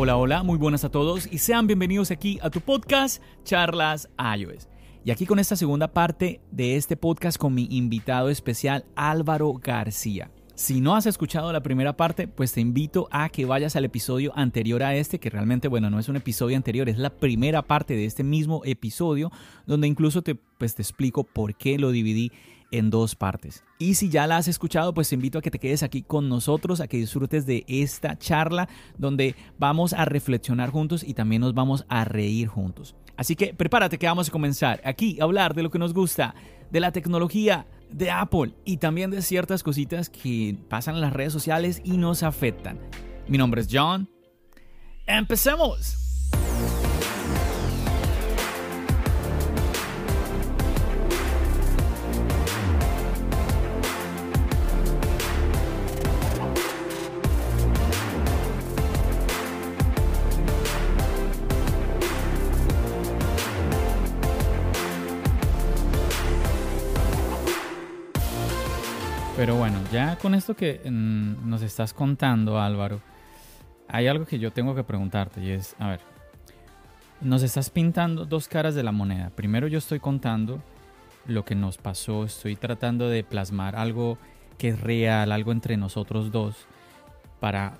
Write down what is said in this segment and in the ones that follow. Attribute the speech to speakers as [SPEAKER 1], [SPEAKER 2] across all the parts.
[SPEAKER 1] Hola, hola, muy buenas a todos y sean bienvenidos aquí a tu podcast Charlas iOS. Y aquí con esta segunda parte de este podcast con mi invitado especial Álvaro García. Si no has escuchado la primera parte, pues te invito a que vayas al episodio anterior a este, que realmente, bueno, no es un episodio anterior, es la primera parte de este mismo episodio, donde incluso te, pues, te explico por qué lo dividí en dos partes. Y si ya la has escuchado, pues te invito a que te quedes aquí con nosotros, a que disfrutes de esta charla donde vamos a reflexionar juntos y también nos vamos a reír juntos. Así que prepárate que vamos a comenzar aquí a hablar de lo que nos gusta, de la tecnología, de Apple y también de ciertas cositas que pasan en las redes sociales y nos afectan. Mi nombre es John. ¡Empecemos! Pero bueno, ya con esto que mm, nos estás contando, Álvaro, hay algo que yo tengo que preguntarte y es, a ver, nos estás pintando dos caras de la moneda. Primero yo estoy contando lo que nos pasó, estoy tratando de plasmar algo que es real, algo entre nosotros dos, para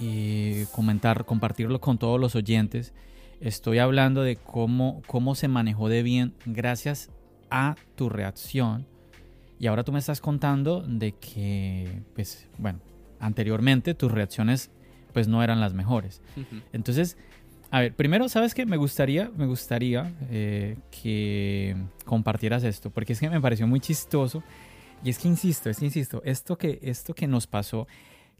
[SPEAKER 1] eh, comentar, compartirlo con todos los oyentes. Estoy hablando de cómo, cómo se manejó de bien gracias a tu reacción y ahora tú me estás contando de que, pues, bueno, anteriormente tus reacciones pues no eran las mejores. Entonces, a ver, primero, ¿sabes qué? Me gustaría, me gustaría eh, que compartieras esto, porque es que me pareció muy chistoso. Y es que insisto, es que insisto, esto que, esto que nos pasó,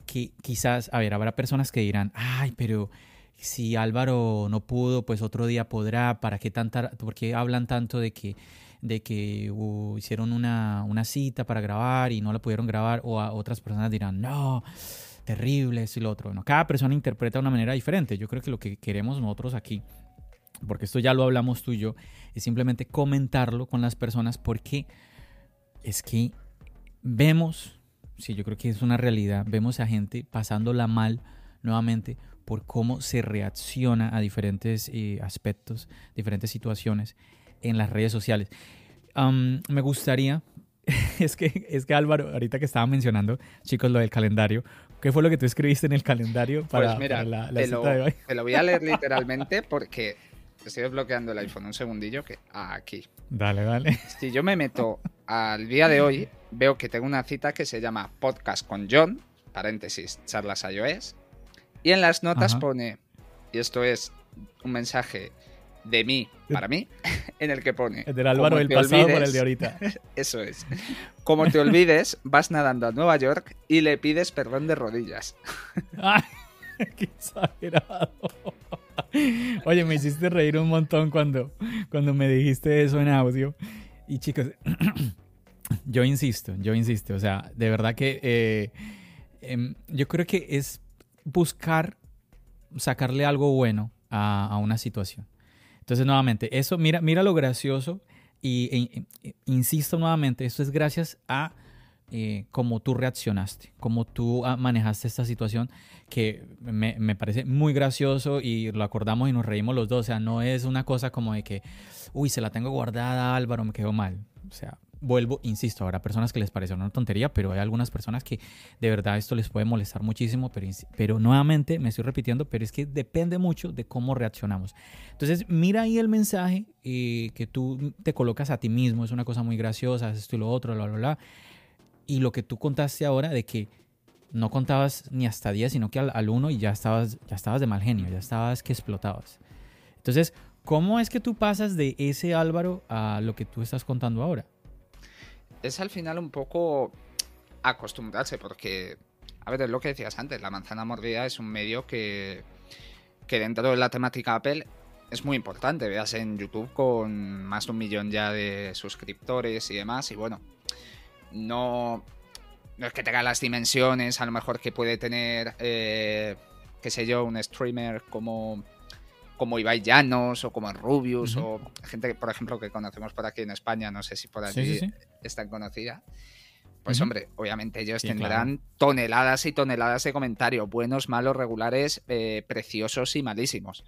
[SPEAKER 1] que quizás, a ver, habrá personas que dirán, ay, pero si Álvaro no pudo, pues otro día podrá, ¿para qué tanta, por qué hablan tanto de que de que hicieron una, cita para grabar y no la pudieron grabar, o a otras personas dirán, no, terrible, eso y lo otro. Bueno, cada persona interpreta de una manera diferente. Yo creo que lo que queremos nosotros aquí, porque esto ya lo hablamos tú y yo, es simplemente comentarlo con las personas porque es que vemos, sí, yo creo que es una realidad, vemos a gente pasándola mal nuevamente por cómo se reacciona a diferentes eh, aspectos, diferentes situaciones en las redes sociales. me gustaría, es que, es que Álvaro, ahorita que estaba mencionando, chicos, lo del calendario, ¿qué fue lo que tú escribiste en el calendario para,
[SPEAKER 2] pues mira,
[SPEAKER 1] la,
[SPEAKER 2] te lo, de hoy? Te lo voy a leer literalmente porque estoy desbloqueando el iPhone un segundillo que aquí.
[SPEAKER 1] Dale, dale.
[SPEAKER 2] Si yo me meto al día de hoy, veo que tengo una cita que se llama Podcast con John, paréntesis, charlas iOS, y en las notas pone, y esto es un mensaje de mí para mí, en el que pone.
[SPEAKER 1] El del Álvaro del pasado por el de ahorita.
[SPEAKER 2] Eso es. Como te olvides, vas nadando a Nueva York y le pides perdón de rodillas.
[SPEAKER 1] ¡Ay! ¡Qué exagerado! Oye, me hiciste reír un montón cuando, cuando me dijiste eso en audio. Y chicos, yo insisto, yo insisto. O sea, de verdad que eh, em, yo creo que es buscar sacarle algo bueno a una situación. Entonces, nuevamente, eso, mira, mira lo gracioso y e, e, insisto nuevamente, esto es gracias a eh, cómo tú reaccionaste, cómo tú ah, manejaste esta situación, que me, parece muy gracioso y lo acordamos y nos reímos los dos. O sea, no es una cosa como de que, uy, se la tengo guardada, Álvaro, me quedó mal. O sea, vuelvo, insisto, habrá personas que les parece una tontería, pero hay algunas personas que de verdad esto les puede molestar muchísimo, pero, pero nuevamente me estoy repitiendo, pero es que depende mucho de cómo reaccionamos. Entonces, mira ahí el mensaje eh, que tú te colocas a ti mismo, es una cosa muy graciosa, esto y lo otro, bla, bla, bla. Y lo que tú contaste ahora de que no contabas ni hasta 10, sino que al, al uno y ya estabas, ya estabas de mal genio, ya estabas que explotabas. Entonces, ¿cómo es que tú pasas de ese Álvaro a lo que tú estás contando ahora?
[SPEAKER 2] Es al final un poco acostumbrarse, porque, a ver, es lo que decías antes, la manzana mordida es un medio que, que dentro de la temática Apple es muy importante. Veas en YouTube con más de un millón ya de suscriptores y demás, y bueno, no, no es que tenga las dimensiones a lo mejor que puede tener, eh, qué sé yo, un streamer como como Ibai Llanos o como Rubius o gente, que, por ejemplo, que conocemos por aquí en España, no sé si por allí es tan conocida. Pues hombre, obviamente ellos tendrán toneladas y toneladas de comentarios, buenos, malos, regulares, eh, preciosos y malísimos.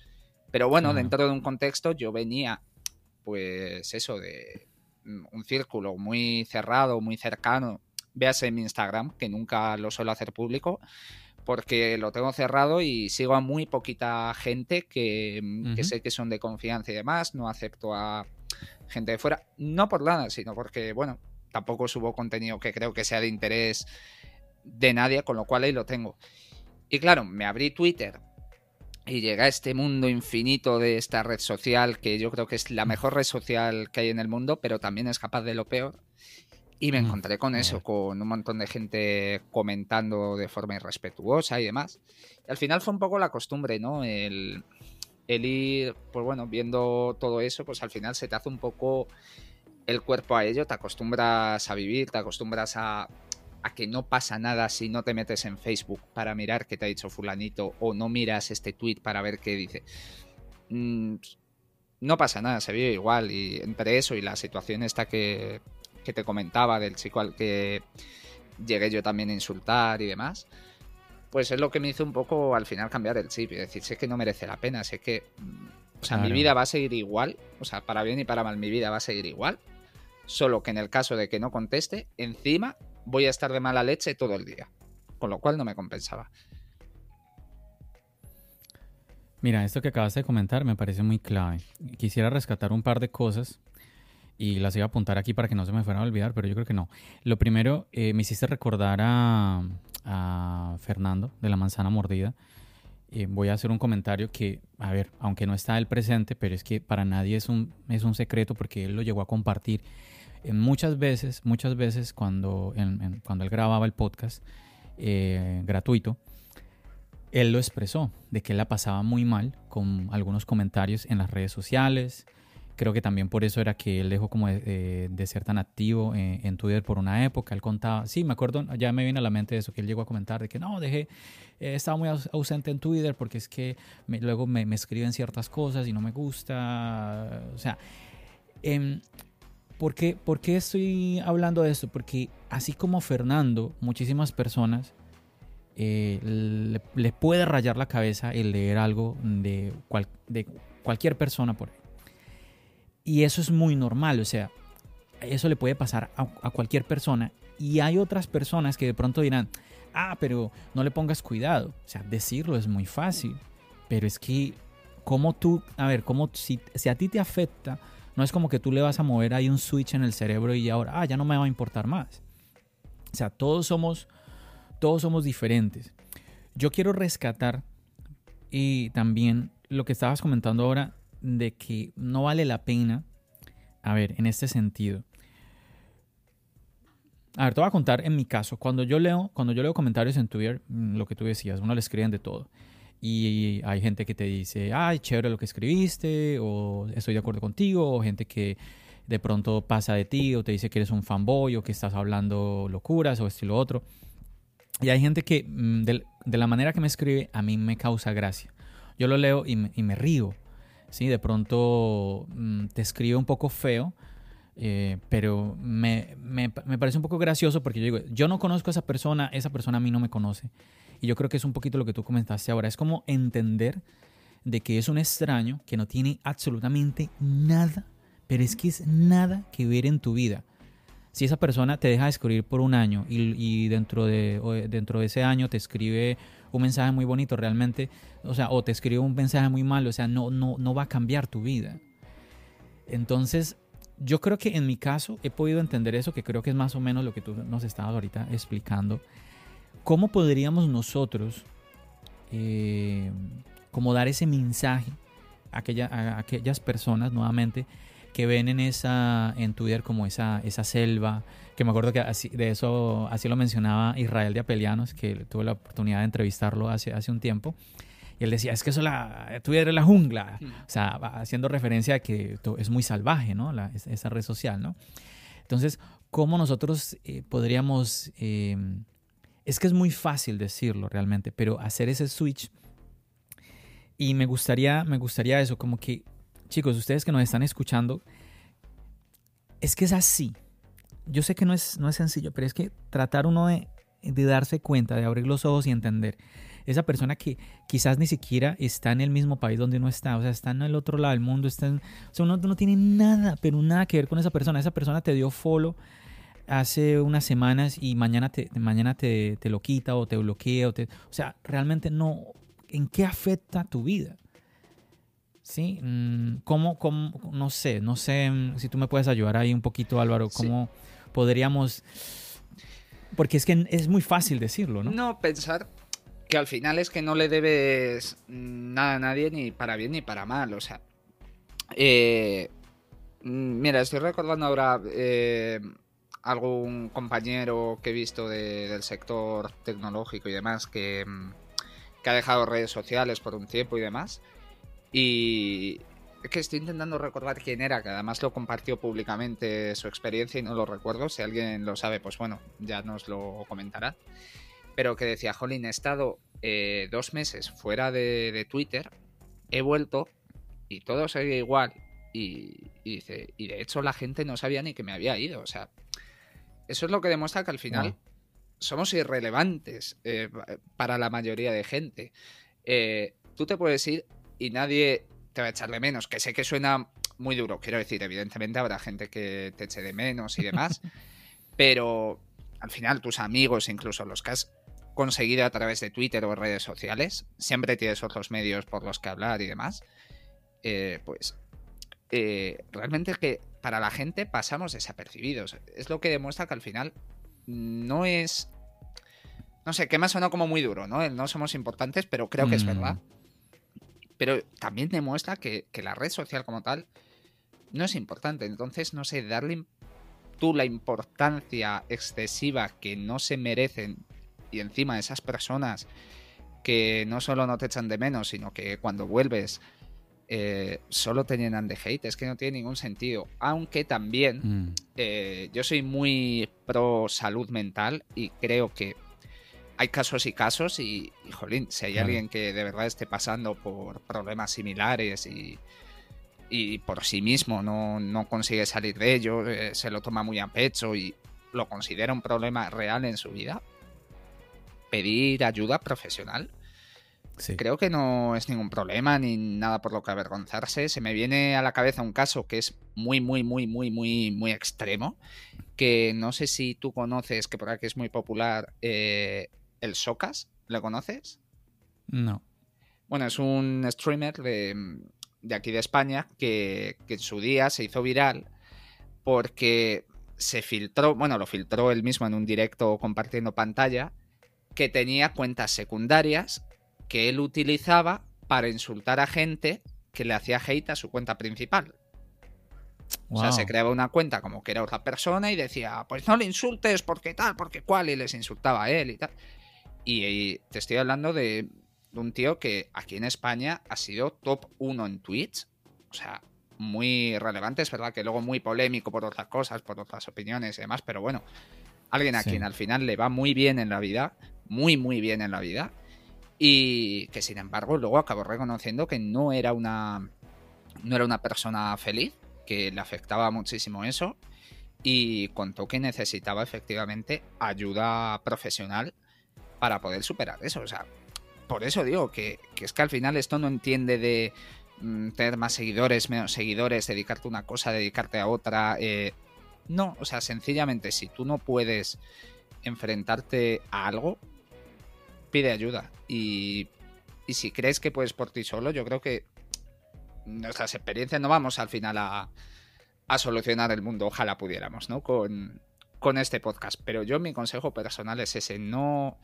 [SPEAKER 2] Pero bueno, dentro de un contexto yo venía, pues eso, de un círculo muy cerrado, muy cercano. Véase en mi Instagram, que nunca lo suelo hacer público, porque lo tengo cerrado y sigo a muy poquita gente que, mm, sé que son de confianza y demás. No acepto a gente de fuera, no por nada, sino porque, bueno, tampoco subo contenido que creo que sea de interés de nadie, con lo cual ahí lo tengo. Y claro, me abrí Twitter y llegué a este mundo infinito de esta red social, que yo creo que es la mejor red social que hay en el mundo, pero también es capaz de lo peor. Y me encontré con eso, con un montón de gente comentando de forma irrespetuosa y demás. Y al final fue un poco la costumbre, ¿no? El, ir, pues bueno, viendo todo eso, pues al final se te hace un poco el cuerpo a ello, te acostumbras a vivir, te acostumbras a, a que no pasa nada si no te metes en Facebook para mirar qué te ha dicho fulanito o no miras este tweet para ver qué dice. Mm, no pasa nada, se vive igual y entre eso y la situación esta que, que te comentaba del chico al que llegué yo también a insultar y demás, pues es lo que me hizo un poco al final cambiar el chip y decir, sé que no merece la pena, sé que, o sea, mi vida va a seguir igual, o sea, para bien y para mal mi vida va a seguir igual, solo que en el caso de que no conteste, encima voy a estar de mala leche todo el día, con lo cual no me compensaba.
[SPEAKER 1] Mira, esto que acabas de comentar me parece muy clave. Quisiera rescatar un par de cosas y las iba a apuntar aquí para que no se me fueran a olvidar, pero yo creo que no. Lo primero, eh, me hiciste recordar a, Fernando de la manzana mordida. Eh, voy a hacer un comentario que, a ver, aunque no está él presente, pero es que para nadie es un, es un secreto porque él lo llegó a compartir. En muchas veces, muchas veces cuando, cuando él grababa el podcast eh, gratuito, él lo expresó, de que él la pasaba muy mal con algunos comentarios en las redes sociales, Creo que también por eso era que él dejó como de, ser tan activo en, Twitter por una época. Él contaba, sí, me acuerdo, ya me viene a la mente eso, que él llegó a comentar de que no, dejé, eh, estaba muy ausente en Twitter porque es que luego me, escriben ciertas cosas y no me gusta. O sea, eh, ¿por, qué, ¿por, qué, estoy hablando de esto? Porque así como Fernando, muchísimas personas eh, le, puede rayar la cabeza el leer algo de, de cualquier persona por ahí. Y eso es muy normal, o sea, eso le puede pasar a, cualquier persona. Y hay otras personas que de pronto dirán, ah, pero no le pongas cuidado. O sea, decirlo es muy fácil. Pero es que, como tú, a ver, como si, si a ti te afecta, no es como que tú le vas a mover ahí un switch en el cerebro y ahora, ah, ya no me va a importar más. O sea, todos somos, todos somos diferentes. Yo quiero rescatar y también lo que estabas comentando ahora de que no vale la pena, a ver, en este sentido. A ver, te voy a contar en mi caso, cuando yo leo, cuando yo leo comentarios en Twitter, mm, lo que tú decías, uno le escriben de todo. Y hay gente que te dice, ay, chévere lo que escribiste, o estoy de acuerdo contigo, o gente que de pronto pasa de ti, o te dice que eres un fanboy, o que estás hablando locuras, o esto otro. Y hay gente que mm, de, la manera que me escribe, a mí me causa gracia. Yo lo leo y me río. ¿Sí? De pronto mm, te escribe un poco feo, eh, pero me, me, me, parece un poco gracioso porque yo digo, yo no conozco a esa persona, esa persona a mí no me conoce. Y yo creo que es un poquito lo que tú comentaste ahora, es como entender de que es un extraño que no tiene absolutamente nada, pero es que es nada que ver en tu vida. Si esa persona te deja de escribir por un año y, dentro, de, dentro de ese año te escribe un mensaje muy bonito realmente, o sea, o te escribe un mensaje muy malo, o sea, no, no, no va a cambiar tu vida. Entonces, yo creo que en mi caso he podido entender eso, que creo que es más o menos lo que tú nos estabas ahorita explicando. ¿Cómo podríamos nosotros eh, como dar ese mensaje a, a aquellas personas nuevamente que ven en esa en Twitter como esa, esa selva, que me acuerdo que así, de eso así lo mencionaba Israel de Apelianos, que tuve la oportunidad de entrevistarlo hace, hace un tiempo. Y él decía, es que eso la, Twitter es la jungla. O sea, haciendo referencia a que es muy salvaje, ¿no? La, esa red social, ¿no? Entonces, ¿cómo nosotros eh, podríamos... Em, es que es muy fácil decirlo realmente, pero hacer ese switch... Y me gustaría, me gustaría eso, como que, chicos, ustedes que nos están escuchando, es que es así. Yo sé que no es, no es sencillo, pero es que tratar uno de, de darse cuenta, de abrir los ojos y entender esa persona que quizás ni siquiera está en el mismo país donde uno está, o sea, está en el otro lado del mundo, está o sea, uno no tiene nada, pero nada que ver con esa persona. Esa persona te dio follow hace unas semanas y mañana te, mañana te, lo quita o te bloquea. O, te, o sea, realmente no. ¿En qué afecta tu vida? ¿Sí? Mm, ¿Cómo, cómo, no sé, no sé mm, si tú me puedes ayudar ahí un poquito, Álvaro, cómo podríamos... Porque es que es muy fácil decirlo, ¿no?
[SPEAKER 2] No, pensar que al final es que no le debes nada a nadie ni para bien ni para mal. O sea, eh, mm, mira, estoy recordando ahora eh, algún compañero que he visto del sector tecnológico y demás que, que ha dejado redes sociales por un tiempo y demás. Y es que estoy intentando recordar quién era, que además lo compartió públicamente su experiencia y no lo recuerdo. Si alguien lo sabe, pues bueno, ya nos lo comentará pero que decía, jolín, he estado eh, dos meses fuera de, Twitter, he vuelto y todo seguía igual. Y, dice, y de hecho la gente no sabía ni que me había ido. O sea, eso es lo que demuestra que al final somos irrelevantes eh, para la mayoría de gente. Eh, tú te puedes ir y nadie te va a echar de menos, que sé que suena muy duro, quiero decir, evidentemente habrá gente que te eche de menos y demás, pero al final tus amigos, incluso los que has conseguido a través de Twitter o redes sociales, siempre tienes otros medios por los que hablar y demás, eh, pues eh, realmente es que para la gente pasamos desapercibidos. Es lo que demuestra que al final no es... No sé, que me ha sonado como muy duro, ¿no? no somos importantes, pero creo que es mm. verdad. Pero también demuestra que, que la red social como tal no es importante. Entonces, no sé, darle tú la importancia excesiva que no se merecen y encima esas personas que no solo no te echan de menos, sino que cuando vuelves eh, solo te llenan de hate, es que no tiene ningún sentido. Aunque también mm. eh, yo soy muy pro salud mental y creo que hay casos y casos y, jolín, si hay alguien que de verdad esté pasando por problemas similares y, y por sí mismo no, no, consigue salir de ello, eh, se lo toma muy a pecho y lo considera un problema real en su vida, pedir ayuda profesional. Creo que no es ningún problema ni nada por lo que avergonzarse. Se me viene a la cabeza un caso que es muy, muy, muy, muy, muy, muy extremo. Que no sé si tú conoces, que por aquí es muy popular, eh, el Socas. ¿Lo conoces?
[SPEAKER 1] No.
[SPEAKER 2] Bueno, es un streamer de, aquí de España que, que en su día se hizo viral porque se filtró, bueno, lo filtró él mismo en un directo compartiendo pantalla que tenía cuentas secundarias que él utilizaba para insultar a gente que le hacía hate a su cuenta principal. O sea, se creaba una cuenta como que era otra persona y decía, pues no le insultes porque tal, porque cual, y les insultaba a él y tal. Y, te estoy hablando de, un tío que aquí en España ha sido top 1 en Twitch. O sea, muy relevante, es verdad que luego muy polémico por otras cosas, por otras opiniones y demás, pero bueno, alguien a quien al final le va muy bien en la vida, muy, muy bien en la vida. Y que sin embargo luego acabó reconociendo que no era una, no era una persona feliz, que le afectaba muchísimo eso. Y contó que necesitaba efectivamente ayuda profesional para poder superar eso. O sea, por eso digo que, es que al final esto no entiende de mm, tener más seguidores, menos seguidores, dedicarte a una cosa, dedicarte a otra. Eh, no, o sea, sencillamente si tú no puedes enfrentarte a algo, pide ayuda. Y, si crees que puedes por ti solo, yo creo que nuestras experiencias no vamos al final a, solucionar el mundo. Ojalá pudiéramos, ¿no? Con, con este podcast. Pero yo mi consejo personal es ese, no,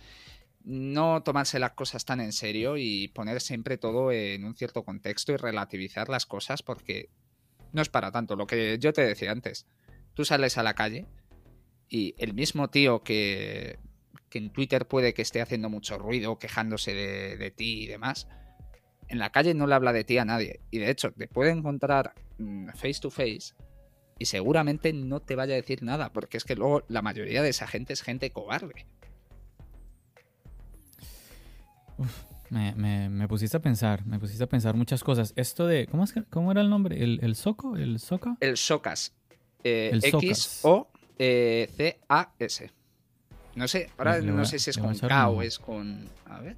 [SPEAKER 2] no tomarse las cosas tan en serio y poner siempre todo en un cierto contexto y relativizar las cosas porque no es para tanto. Lo que yo te decía antes, tú sales a la calle y el mismo tío que, que en Twitter puede que esté haciendo mucho ruido, quejándose de, ti y demás, en la calle no le habla de ti a nadie. Y de hecho, te puede encontrar mm, face to face y seguramente no te vaya a decir nada, porque es que luego la mayoría de esa gente es gente cobarde.
[SPEAKER 1] me, pusiste a pensar, me pusiste a pensar muchas cosas. Esto de, ¿cómo, es cómo era el nombre? ¿El, el Soco? ¿El Soca?
[SPEAKER 2] El Socas. Eh, X-O-C-A-S. No sé, ahora pues no sé si es con K o es con. A ver.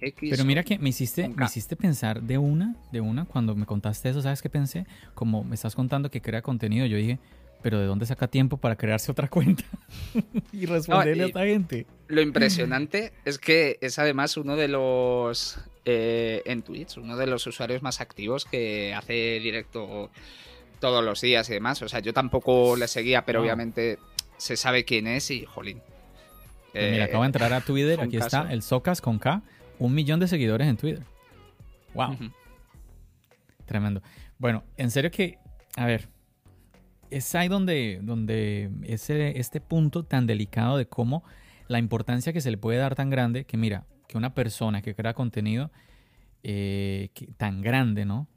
[SPEAKER 1] X Pero mira que me hiciste, me hiciste pensar de una, de una, cuando me contaste eso, ¿sabes qué pensé? Como me estás contando que crea contenido, yo dije, pero ¿de dónde saca tiempo para crearse otra cuenta y responderle a esta gente?
[SPEAKER 2] Lo impresionante es que es además uno de los eh, en Twitch, uno de los usuarios más activos que hace directo todos los días y demás. O sea, yo tampoco le seguía, pero obviamente se sabe quién es y jolín.
[SPEAKER 1] Pues mira, acabo de entrar a Twitter, aquí está el Socas con K, un millón de seguidores en Twitter. Wow. Tremendo. Bueno, en serio que, a ver, es ahí donde, donde ese, este punto tan delicado de cómo la importancia que se le puede dar tan grande, que mira, que una persona que crea contenido eh, tan grande, ¿no?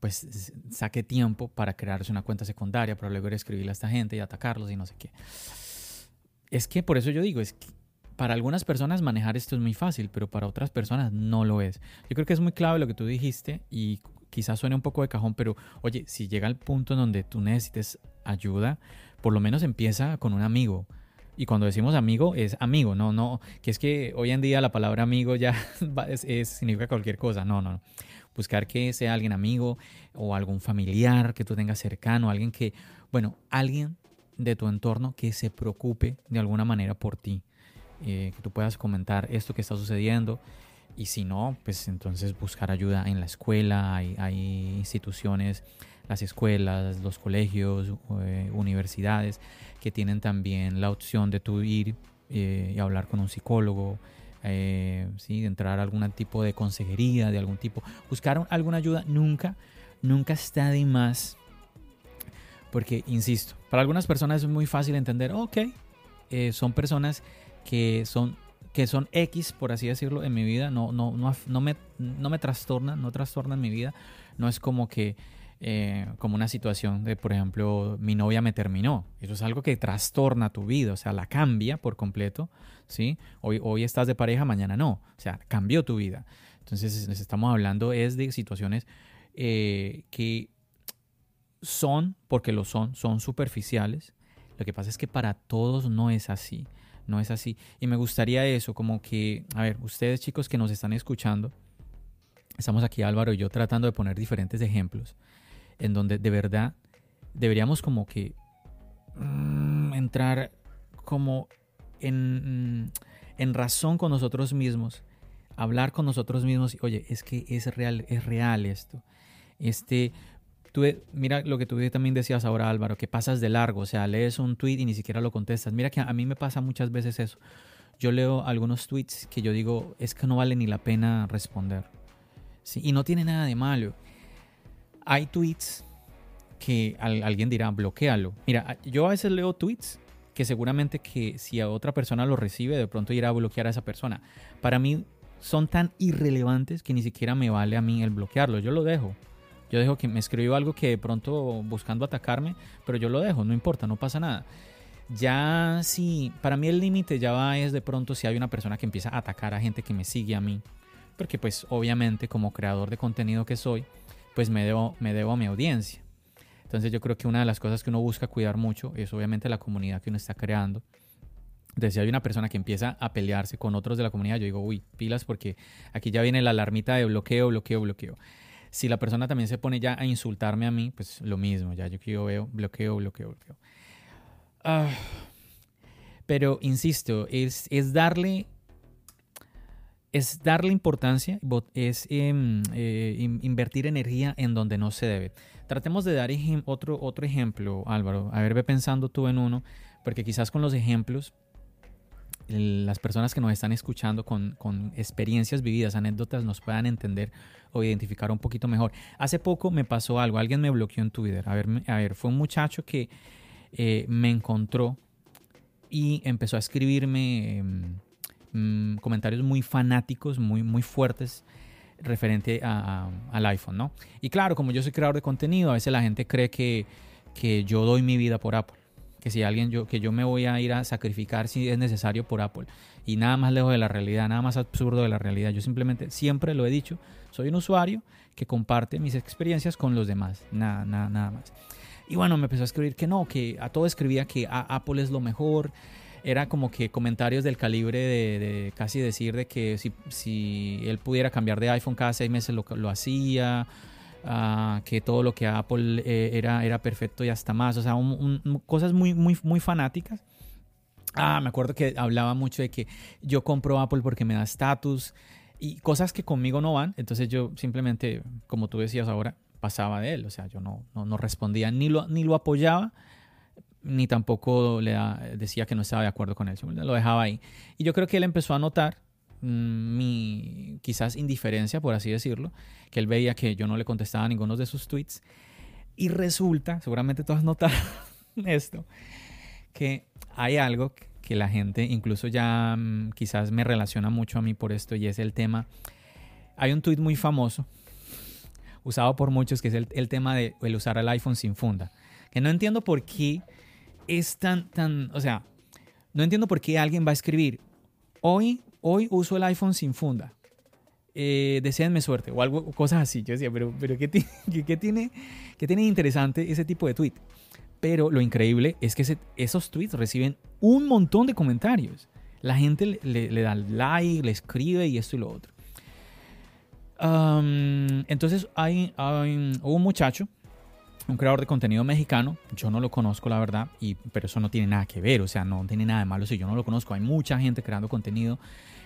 [SPEAKER 1] pues saque tiempo para crearse una cuenta secundaria, para luego escribirle a esta gente y atacarlos y no sé qué. Es que por eso yo digo, es que para algunas personas manejar esto es muy fácil, pero para otras personas no lo es. Yo creo que es muy clave lo que tú dijiste y quizás suene un poco de cajón, pero oye, si llega el punto en donde tú necesites ayuda, por lo menos empieza con un amigo. Y cuando decimos amigo, es amigo, no, no, que es que hoy en día la palabra amigo ya es, significa cualquier cosa, no, no, no. Buscar que sea alguien amigo o algún familiar que tú tengas cercano, alguien que, bueno, alguien de tu entorno que se preocupe de alguna manera por ti, eh, que tú puedas comentar esto que está sucediendo, y si no, pues entonces buscar ayuda en la escuela, hay, instituciones, las escuelas, los colegios, eh, universidades que tienen también la opción de tú ir eh, y hablar con un psicólogo, eh, ¿sí? de entrar a algún tipo de consejería, de algún tipo. Buscar alguna ayuda nunca, nunca está de más. Porque, insisto, para algunas personas es muy fácil entender, ok, son personas que son que son X, por así decirlo, en mi vida, no, no, no, no, me, no me trastornan, no trastornan mi vida. No es como que, eh, como una situación de, por ejemplo, mi novia me terminó. Eso es algo que trastorna tu vida, o sea, la cambia por completo, ¿sí? Hoy, hoy estás de pareja, mañana no, o sea, cambió tu vida. Entonces, estamos hablando es de situaciones eh, que son, porque lo son, son superficiales. Lo que pasa es que para todos no es así no es así. Y me gustaría eso, como que, a ver, ustedes chicos que nos están escuchando, estamos aquí Álvaro y yo tratando de poner diferentes ejemplos en donde de verdad deberíamos como que mm, entrar como en, en razón con nosotros mismos, hablar con nosotros mismos y, oye, es que es real, es real esto. Este, mira lo que tú también decías ahora, Álvaro, que pasas de largo, o sea, lees un tweet y ni siquiera lo contestas. Mira que a mí me pasa muchas veces eso. Yo leo algunos tweets que yo digo, es que no vale ni la pena responder. ¿Sí? Y no tiene nada de malo. Hay tweets que alguien dirá, bloquealo. Mira, yo a veces leo tweets que seguramente que si a otra persona lo recibe, de pronto irá a bloquear a esa persona. Para mí son tan irrelevantes que ni siquiera me vale a mí el bloquearlo. Yo lo dejo. Yo dejo que me escribió algo que de pronto buscando atacarme, pero yo lo dejo, no importa, no pasa nada. Ya si, para mí el límite ya va es de pronto si hay una persona que empieza a atacar a gente que me sigue a mí, porque pues obviamente como creador de contenido que soy, pues me debo, me debo a mi audiencia. Entonces yo creo que una de las cosas que uno busca cuidar mucho es obviamente la comunidad que uno está creando. Entonces, si hay una persona que empieza a pelearse con otros de la comunidad, yo digo, uy, pilas, porque aquí ya viene la alarmita de bloqueo, bloqueo, bloqueo. Si la persona también se pone ya a insultarme a mí, pues lo mismo, ya yo que veo, bloqueo, bloqueo, bloqueo. Ah, pero insisto, es, es darle es darle importancia, es em, eh, invertir energía en donde no se debe. Tratemos de dar otro, otro ejemplo, Álvaro. A ver, ve pensando tú en uno, porque quizás con los ejemplos las personas que nos están escuchando con, con, experiencias vividas, anécdotas, nos puedan entender o identificar un poquito mejor. Hace poco me pasó algo, alguien me bloqueó en Twitter. A ver, a ver fue un muchacho que eh, me encontró y empezó a escribirme em, mm, comentarios muy fanáticos, muy, muy fuertes referente al iPhone, ¿no? Y claro, como yo soy creador de contenido, a veces la gente cree que, que yo doy mi vida por Apple que si alguien yo que yo me voy a ir a sacrificar si es necesario por Apple y nada más lejos de la realidad, nada más absurdo de la realidad. Yo simplemente siempre lo he dicho, soy un usuario que comparte mis experiencias con los demás, nada nada nada más. Y bueno, me empezó a escribir que no, que a todo escribía que Apple es lo mejor. Era como que comentarios del calibre de, casi decir de que si, si, él pudiera cambiar de iPhone cada seis meses lo, lo hacía que todo lo que Apple eh, era, era perfecto y hasta más, o sea, cosas muy, muy, muy fanáticas. Ah, me acuerdo que hablaba mucho de que yo compro Apple porque me da estatus y cosas que conmigo no van, entonces yo simplemente, como tú decías ahora, pasaba de él, o sea, yo no, no, respondía, ni lo, ni lo apoyaba, ni tampoco le decía que no estaba de acuerdo con él, lo dejaba ahí. Y yo creo que él empezó a notar mi quizás indiferencia, por así decirlo, que él veía que yo no le contestaba a ninguno de sus tweets. Y resulta, seguramente tú has notado esto, que hay algo que la gente incluso ya mm, quizás me relaciona mucho a mí por esto y es el tema. Hay un tweet muy famoso, usado por muchos, que es el, tema de el usar el iPhone sin funda. Que no entiendo por qué es tan, tan, o sea, no entiendo por qué alguien va a escribir, hoy hoy uso el iPhone sin funda. Eh, deseenme suerte o algo, cosas así. Yo decía, pero, pero ¿qué, tiene, ¿qué tiene interesante ese tipo de tweet? Pero lo increíble es que esos tweets reciben un montón de comentarios. La gente le, da like, le escribe y esto y lo otro. entonces hay, hubo un muchacho, un creador de contenido mexicano, yo no lo conozco la verdad, y, pero eso no tiene nada que ver, o sea, no tiene nada de malo si yo no lo conozco. Hay mucha gente creando contenido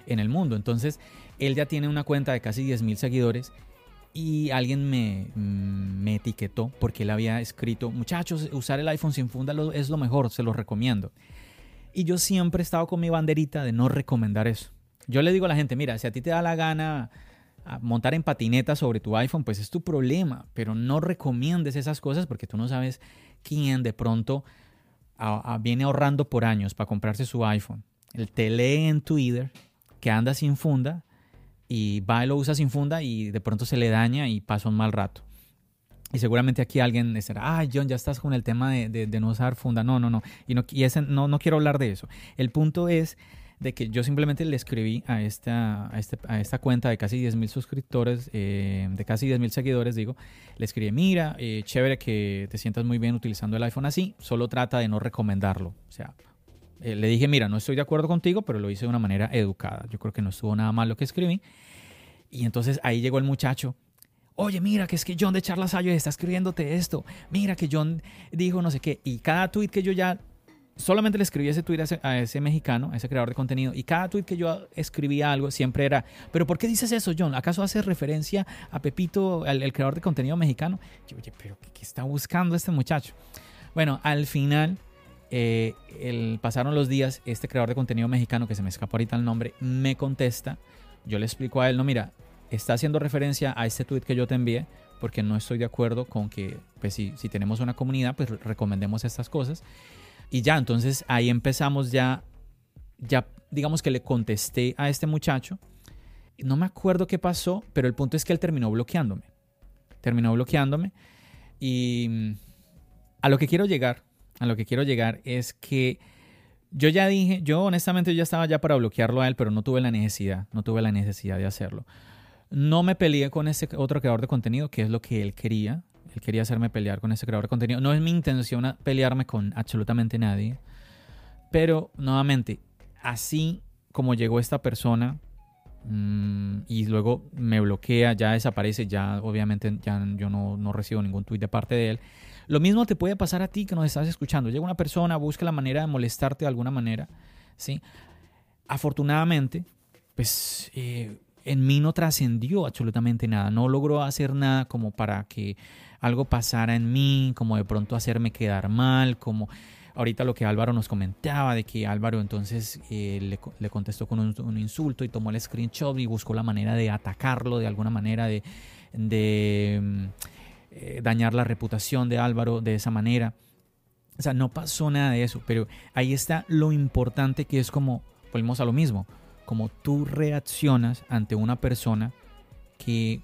[SPEAKER 1] en el mundo. Entonces, él ya tiene una cuenta de casi 10.000 seguidores y alguien me, mm, me, etiquetó porque él había escrito, muchachos, usar el iPhone sin funda es lo mejor, se lo recomiendo. Y yo siempre he estado con mi banderita de no recomendar eso. Yo le digo a la gente, mira, si a ti te da la gana montar en patineta sobre tu iPhone, pues es tu problema, pero no recomiendes esas cosas porque tú no sabes quién de pronto viene ahorrando por años para comprarse su iPhone. Él te lee en Twitter que anda sin funda y va y lo usa sin funda y de pronto se le daña y pasa un mal rato. Y seguramente aquí alguien estará, ah, John, ya estás con el tema de, no usar funda. No, no, no. Y, no, ese, no, no quiero hablar de eso. El punto es de que yo simplemente le escribí a esta, a, este, a esta cuenta de casi 10.000 suscriptores, eh, de casi 10.000 seguidores, digo, le escribí, mira, eh, chévere que te sientas muy bien utilizando el iPhone así, solo trata de no recomendarlo. O sea, eh, le dije, mira, no estoy de acuerdo contigo, pero lo hice de una manera educada. Yo creo que no estuvo nada mal lo que escribí. Y entonces ahí llegó el muchacho. Oye, mira, que es que John de Charlas Ayo está escribiéndote esto. Mira que John dijo no sé qué. Y cada tweet que yo ya solamente le escribí ese tweet a ese, mexicano, a ese creador de contenido, y cada tweet que yo escribía algo siempre era, pero ¿por qué dices eso, John? ¿Acaso haces referencia a Pepito, el, creador de contenido mexicano? Yo, oye, pero ¿qué, está buscando este muchacho? Bueno, al final eh, el, pasaron los días, este creador de contenido mexicano, que se me escapó ahorita el nombre, me contesta. Yo le explico a él, no, mira, está haciendo referencia a este tweet que yo te envié, porque no estoy de acuerdo con que, pues si, si tenemos una comunidad, pues recomendemos estas cosas. Y ya, entonces ahí empezamos ya, ya digamos que le contesté a este muchacho. No me acuerdo qué pasó, pero el punto es que él terminó bloqueándome. Terminó bloqueándome. Y mm, a lo que quiero llegar a lo que quiero llegar es que yo ya dije, yo honestamente ya estaba ya para bloquearlo a él, pero no tuve la necesidad, no tuve la necesidad de hacerlo. No me peleé con ese otro creador de contenido, que es lo que él quería. Él quería hacerme pelear con ese creador de contenido. No es mi intención pelearme con absolutamente nadie. Pero nuevamente, así como llegó esta persona mm, y luego me bloquea, ya desaparece, ya obviamente ya yo no, no recibo ningún tweet de parte de él. Lo mismo te puede pasar a ti que nos estás escuchando. Llega una persona, busca la manera de molestarte de alguna manera, ¿sí? Afortunadamente, pues eh, en mí no trascendió absolutamente nada. No logró hacer nada como para que algo pasara en mí, como de pronto hacerme quedar mal, como ahorita lo que Álvaro nos comentaba, de que Álvaro entonces eh, le, contestó con un, insulto y tomó el screenshot y buscó la manera de atacarlo de alguna manera, de, mm, eh, dañar la reputación de Álvaro de esa manera. O sea, no pasó nada de eso, pero ahí está lo importante que es como, volvemos a lo mismo, como tú reaccionas ante una persona que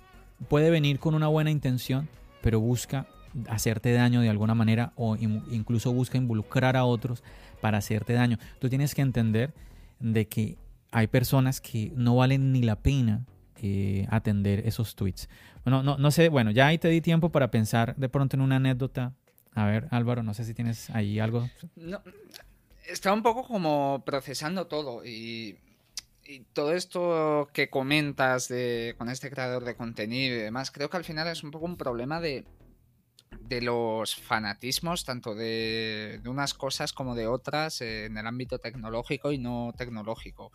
[SPEAKER 1] puede venir con una buena intención, pero busca hacerte daño de alguna manera o incluso busca involucrar a otros para hacerte daño. Tú tienes que entender de que hay personas que no valen ni la pena eh, atender esos tweets. Bueno, no, no sé, bueno, ya ahí te di tiempo para pensar de pronto en una anécdota. A ver, Álvaro, no sé si tienes ahí algo.
[SPEAKER 2] No, estaba un poco como procesando todo y y todo esto que comentas de, con este creador de contenido y demás, creo que al final es un poco un problema de, de los fanatismos, tanto de, unas cosas como de otras en el ámbito tecnológico y no tecnológico.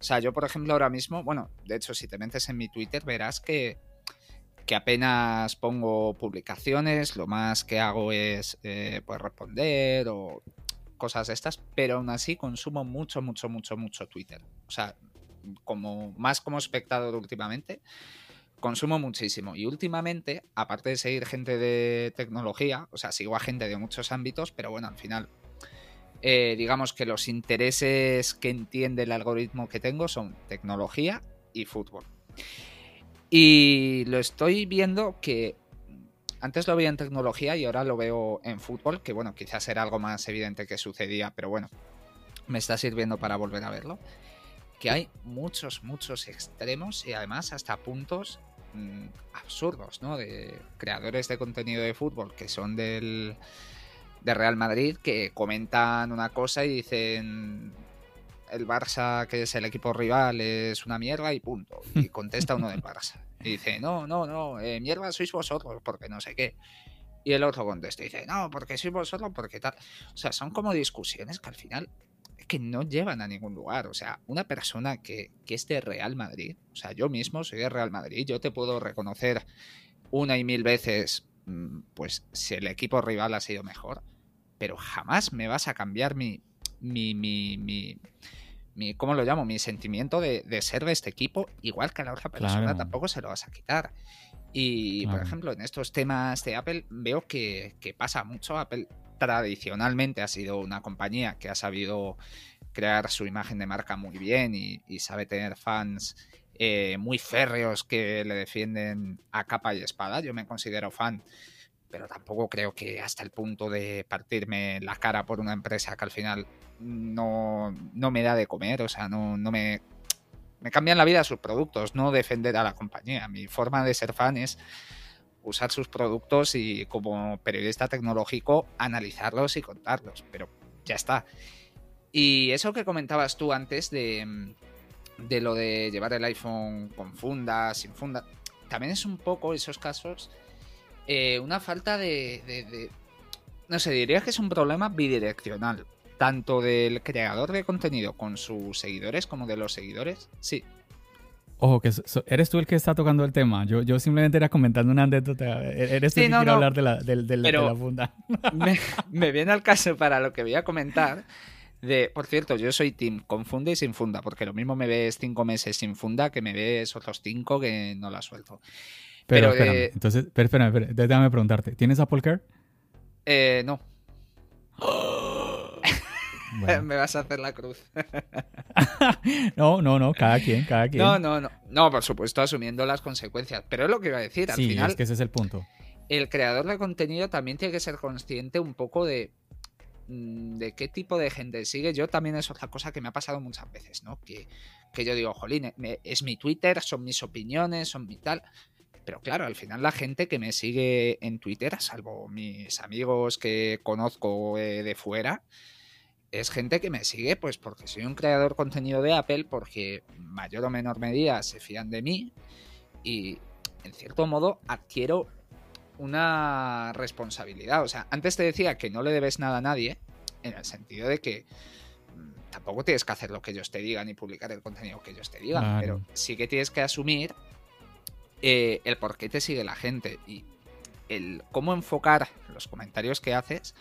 [SPEAKER 2] O sea, yo por ejemplo ahora mismo, bueno, de hecho si te metes en mi Twitter verás que, que apenas pongo publicaciones, lo más que hago es eh, pues responder o cosas estas, pero aún así consumo mucho, mucho, mucho, mucho Twitter. O sea, como más como espectador últimamente, consumo muchísimo. Y últimamente, aparte de seguir gente de tecnología, o sea, sigo a gente de muchos ámbitos, pero bueno, al final, eh, digamos que los intereses que entiende el algoritmo que tengo son tecnología y fútbol. Y lo estoy viendo que antes lo veía en tecnología y ahora lo veo en fútbol, que bueno, quizás era algo más evidente que sucedía, pero bueno, me está sirviendo para volver a verlo que hay muchos, muchos extremos y además hasta puntos mm, absurdos, ¿no? De creadores de contenido de fútbol que son del de Real Madrid que comentan una cosa y dicen el Barça, que es el equipo rival, es una mierda y punto. Y contesta uno del Barça. Y dice, no, no, no, eh, mierda sois vosotros, porque no sé qué. Y el otro contesta y dice, no, porque sois vosotros, porque tal. O sea, son como discusiones que al final que no llevan a ningún lugar. O sea, una persona que, que es de Real Madrid, o sea, yo mismo soy de Real Madrid, yo te puedo reconocer una y mil veces, mm, pues, si el equipo rival ha sido mejor, pero jamás me vas a cambiar mi, mi, mi, mi, ¿cómo lo llamo? Mi sentimiento de, ser de este equipo, igual que a la otra persona tampoco se lo vas a quitar. Y, por ejemplo, en estos temas de Apple veo que, que pasa mucho. Apple tradicionalmente ha sido una compañía que ha sabido crear su imagen de marca muy bien y, sabe tener fans eh, muy férreos que le defienden a capa y espada. Yo me considero fan, pero tampoco creo que hasta el punto de partirme la cara por una empresa que al final no, no me da de comer, o sea, no, no me... Me cambian la vida sus productos, no defender a la compañía. Mi forma de ser fan es usar sus productos y como periodista tecnológico analizarlos y contarlos, pero ya está. Y eso que comentabas tú antes de, de lo de llevar el iPhone con funda, sin funda, también es un poco esos casos eh, una falta de, de, No sé, diría que es un problema bidireccional, tanto del creador de contenido con sus seguidores como de los seguidores. Sí,
[SPEAKER 1] Ojo, que eres tú el que está tocando el tema. Yo, yo simplemente era comentando una anécdota. E-, eres tú el que quiere hablar de la, de, la funda.
[SPEAKER 2] Me, viene al caso para lo que voy a comentar. De, por cierto, yo soy team con funda y sin funda, porque lo mismo me ves cinco meses sin funda que me ves otros cinco que no la suelto.
[SPEAKER 1] Pero, entonces, pero espérame, déjame preguntarte. ¿Tienes Apple Care?
[SPEAKER 2] Eh, no. Me vas a hacer la cruz.
[SPEAKER 1] no, no, no, cada quien, cada quien.
[SPEAKER 2] No, no, no. No, por supuesto, asumiendo las consecuencias. Pero es lo que iba a decir. Al sí, final,
[SPEAKER 1] es que ese es el punto.
[SPEAKER 2] El creador de contenido también tiene que ser consciente un poco de, mm, de qué tipo de gente sigue. Yo también es otra cosa que me ha pasado muchas veces, ¿no? Que, que yo digo, jolín, es mi Twitter, son mis opiniones, son mi tal. Pero claro, al final la gente que me sigue en Twitter, salvo mis amigos que conozco eh, de fuera, es gente que me sigue, pues porque soy un creador de contenido de Apple, porque mayor o menor medida se fían de mí y en cierto modo adquiero una responsabilidad. O sea, antes te decía que no le debes nada a nadie, en el sentido de que mm, tampoco tienes que hacer lo que ellos te digan y publicar el contenido que ellos te digan, pero sí que tienes que asumir eh, el por qué te sigue la gente y el cómo enfocar los comentarios que haces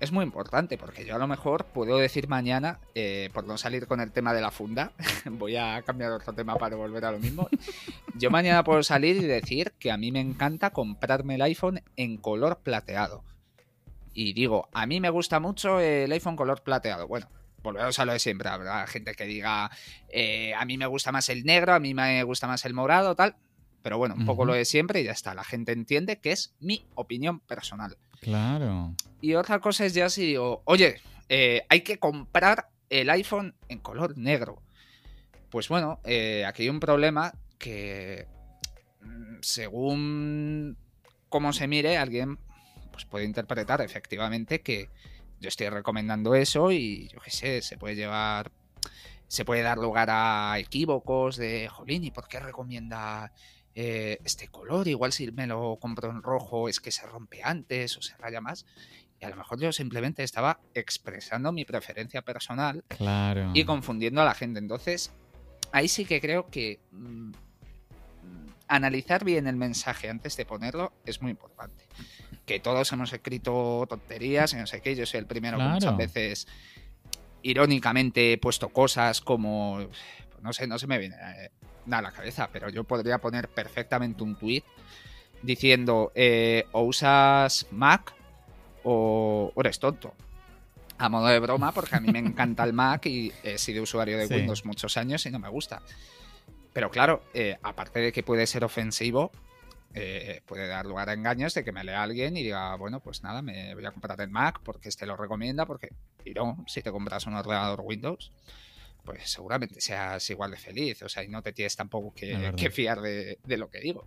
[SPEAKER 2] es muy importante porque yo a lo mejor puedo decir mañana, eh, por no salir con el tema de la funda, voy a cambiar otro tema para volver a lo mismo. Yo mañana puedo salir y decir que a mí me encanta comprarme el iPhone en color plateado. Y digo, a mí me gusta mucho el iPhone color plateado. Bueno, volvemos a lo de siempre. Habrá gente que diga, eh, a mí me gusta más el negro, a mí me gusta más el morado, tal. Pero bueno, un poco lo de siempre y ya está. La gente entiende que es mi opinión personal.
[SPEAKER 1] Claro.
[SPEAKER 2] Y otra cosa es ya si digo, oye, eh, hay que comprar el iPhone en color negro. Pues bueno, eh, aquí hay un problema que mm, según cómo se mire, alguien pues puede interpretar efectivamente que yo estoy recomendando eso y yo qué sé, se puede llevar, se puede dar lugar a equívocos de, jolín, ¿y por qué recomienda eh, este color, igual si me lo compro en rojo es que se rompe antes o se raya más. Y a lo mejor yo simplemente estaba expresando mi preferencia personal
[SPEAKER 1] claro.
[SPEAKER 2] y confundiendo a la gente. Entonces, ahí sí que creo que mm, analizar bien el mensaje antes de ponerlo es muy importante. Que todos hemos escrito tonterías y no sé qué, yo soy el primero que muchas veces irónicamente he puesto cosas como, no sé, no se me viene eh, a la cabeza, pero yo podría poner perfectamente un tweet diciendo eh, o usas Mac o, eres tonto. A modo de broma, porque a mí me encanta el Mac y he sido usuario de Windows muchos años y no me gusta. Pero claro, eh, aparte de que puede ser ofensivo, eh, puede dar lugar a engaños de que me lea alguien y diga, bueno, pues nada, me voy a comprar el Mac porque este lo recomienda, porque, y no, si te compras un ordenador Windows, pues seguramente seas igual de feliz. O sea, y no te tienes tampoco que, fiar de, lo que digo.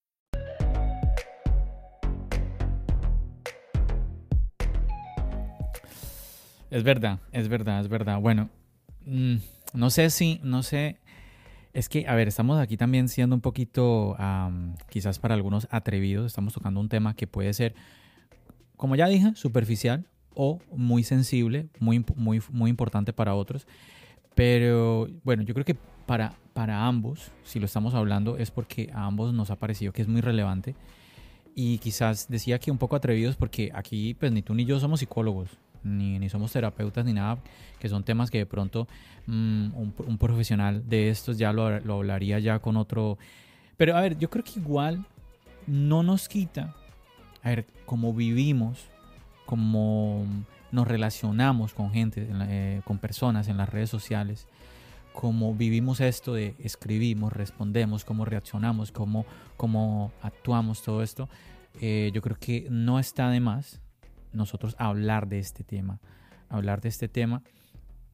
[SPEAKER 1] Es verdad, es verdad, es verdad. Bueno, mm, no sé si, no sé. Es que, a ver, estamos aquí también siendo un poquito, quizás para algunos atrevidos. Estamos tocando un tema que puede ser, como ya dije, superficial o muy sensible, muy, muy, muy importante para otros. Pero bueno, yo creo que para, para ambos, si lo estamos hablando, es porque a ambos nos ha parecido que es muy relevante. Y quizás decía que un poco atrevidos porque aquí, pues ni tú ni yo somos psicólogos ni, ni somos terapeutas ni nada, que son temas que de pronto mm, un, profesional de estos ya lo, hablaría ya con otro. Pero a ver, yo creo que igual no nos quita, a ver, cómo vivimos, cómo nos relacionamos con gente, eh, con personas en las redes sociales, cómo vivimos esto de escribimos, respondemos, cómo reaccionamos, cómo, cómo actuamos, todo esto, eh, yo creo que no está de más nosotros hablar de este tema. Hablar de este tema.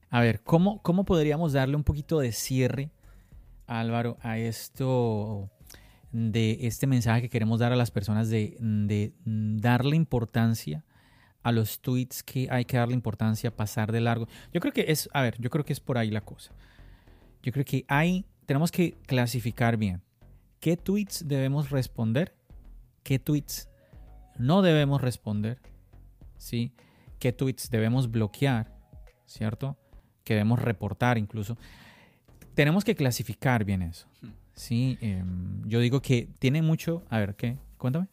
[SPEAKER 1] A ver, ¿cómo, cómo podríamos darle un poquito de cierre, Álvaro, a esto de este mensaje que queremos dar a las personas de, darle importancia a los tweets que hay que darle importancia, pasar de largo. Yo creo que es, a ver, yo creo que es por ahí la cosa. Yo creo que hay, tenemos que clasificar bien qué tweets debemos responder, qué tweets no debemos responder ¿sí? ¿Qué tweets debemos bloquear, ¿cierto? Que debemos reportar incluso. Tenemos que clasificar bien eso, hmm. ¿sí? Em, yo digo que tiene mucho... A ver, ¿qué? Cuéntame.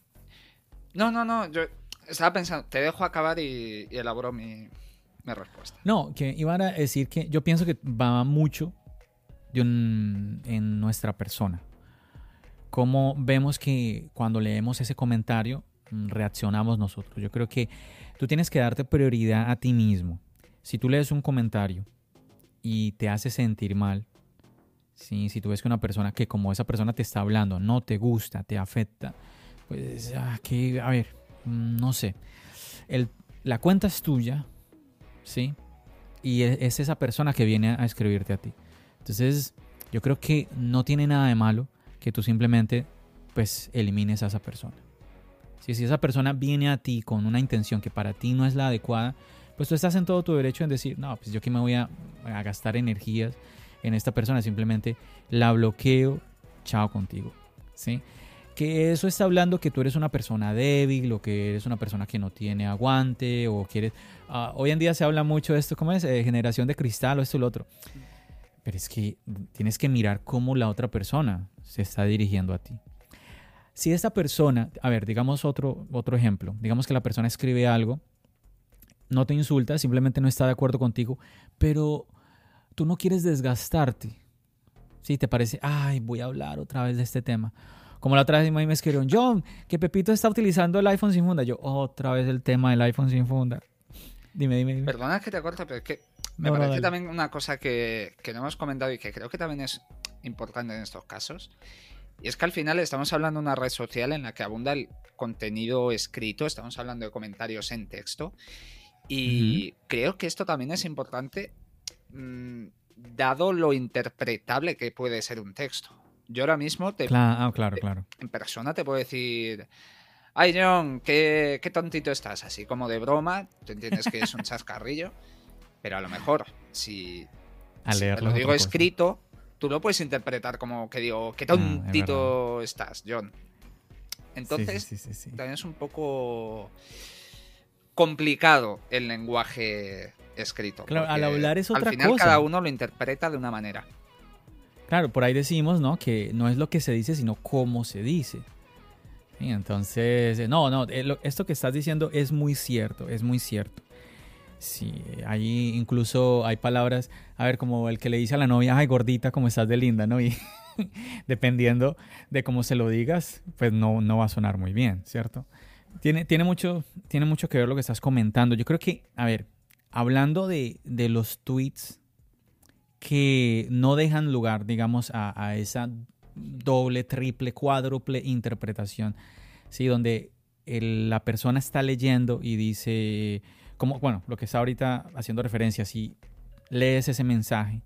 [SPEAKER 2] No, no, no, yo estaba pensando, te dejo acabar y, elaboro mi, respuesta.
[SPEAKER 1] No, que iba a decir que yo pienso que va mucho en nuestra persona. Cómo vemos que cuando leemos ese comentario reaccionamos nosotros. Yo creo que Tú tienes que darte prioridad a ti mismo. Si tú lees un comentario y te hace sentir mal, si tú ves que una persona que como esa persona te está hablando no te gusta, te afecta, pues ah, a ver, mm, no sé. la cuenta es tuya, ¿sí? Y es, es esa persona que viene a escribirte a ti. Entonces, yo creo que no tiene nada de malo que tú simplemente pues elimines a esa persona. Si, esa persona viene a ti con una intención que para ti no es la adecuada, pues tú estás en todo tu derecho en decir, no, pues yo que me voy a, gastar energías en esta persona, simplemente la bloqueo, chao contigo. ¿Sí? que eso está hablando que tú eres una persona débil o que eres una persona que no tiene aguante o quieres... Uh, hoy en día se habla mucho de esto, ¿cómo es? Eh, generación de cristal o esto o lo otro. Pero es que tienes que mirar cómo la otra persona se está dirigiendo a ti. Si esta persona, a ver, digamos otro, otro ejemplo, digamos que la persona escribe algo, no te insulta, simplemente no está de acuerdo contigo, pero tú no quieres desgastarte. Si te parece, ay, voy a hablar otra vez de este tema como la otra vez me escribieron, John, que Pepito está utilizando el iPhone sin funda. Yo, otra vez el tema del iPhone sin funda. Dime, dime, dime.
[SPEAKER 2] Perdona que te corte, pero es que me parece también una cosa que, que no hemos comentado y que creo que también es importante en estos casos. Y es que al final estamos hablando de una red social en la que abunda el contenido escrito, estamos hablando de comentarios en texto. Y creo que esto también es importante, mm, dado lo interpretable que puede ser un texto. Yo ahora mismo te.
[SPEAKER 1] Claro, ah, claro, claro.
[SPEAKER 2] En persona te puedo decir. Ay, John, qué, qué tontito estás. Así como de broma. Tú entiendes que es un chascarrillo. pero a lo mejor, si, te lo digo escrito, tú lo puedes interpretar como que digo, qué ah, tontito estás, John. Entonces, también es un poco complicado el lenguaje escrito.
[SPEAKER 1] Claro, al hablar es otra
[SPEAKER 2] Al final cada uno lo interpreta de una manera.
[SPEAKER 1] Claro, por ahí decimos, ¿no? Que no es lo que se dice, sino cómo se dice. entonces, eh, no, no, eh, esto que estás diciendo es muy cierto, es muy cierto. Sí, ahí incluso hay palabras, a ver, como el que le dice a la novia, ay gordita, como estás de linda, ¿no? Y dependiendo de cómo se lo digas, pues no, no va a sonar muy bien, ¿cierto? Tiene, tiene, mucho, tiene mucho que ver lo que estás comentando. Yo creo que, a ver, hablando de, de los tweets que no dejan lugar, digamos, a, esa doble, triple, cuádruple interpretación, ¿sí? donde la persona está leyendo y dice, bueno, lo que está ahorita haciendo referencia, si lees ese mensaje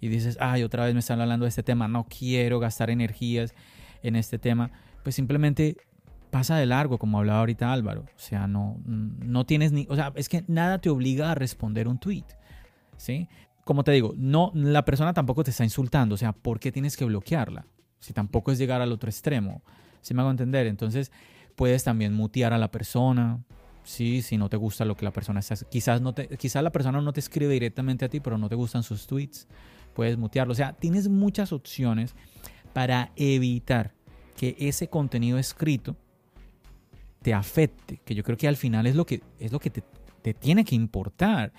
[SPEAKER 1] y dices, ay, otra vez me están hablando de este tema, no quiero gastar energías en este tema, pues simplemente pasa de largo, como hablaba ahorita Álvaro. O sea, no, no tienes ni, o sea, es que nada te obliga a responder un tweet. ¿sí? como te digo, no, la persona tampoco te está insultando, o sea, ¿por qué tienes que bloquearla? Si tampoco es llegar al otro extremo, si me hago entender? Entonces, puedes también mutear a la persona, sí, si no te gusta lo que la persona está, quizás no te, quizás la persona no te escribe directamente a ti, pero no te gustan sus tweets, puedes mutearlo, o sea, tienes muchas opciones para evitar que ese contenido escrito te afecte, que yo creo que al final es lo que es lo que te te tiene que importar.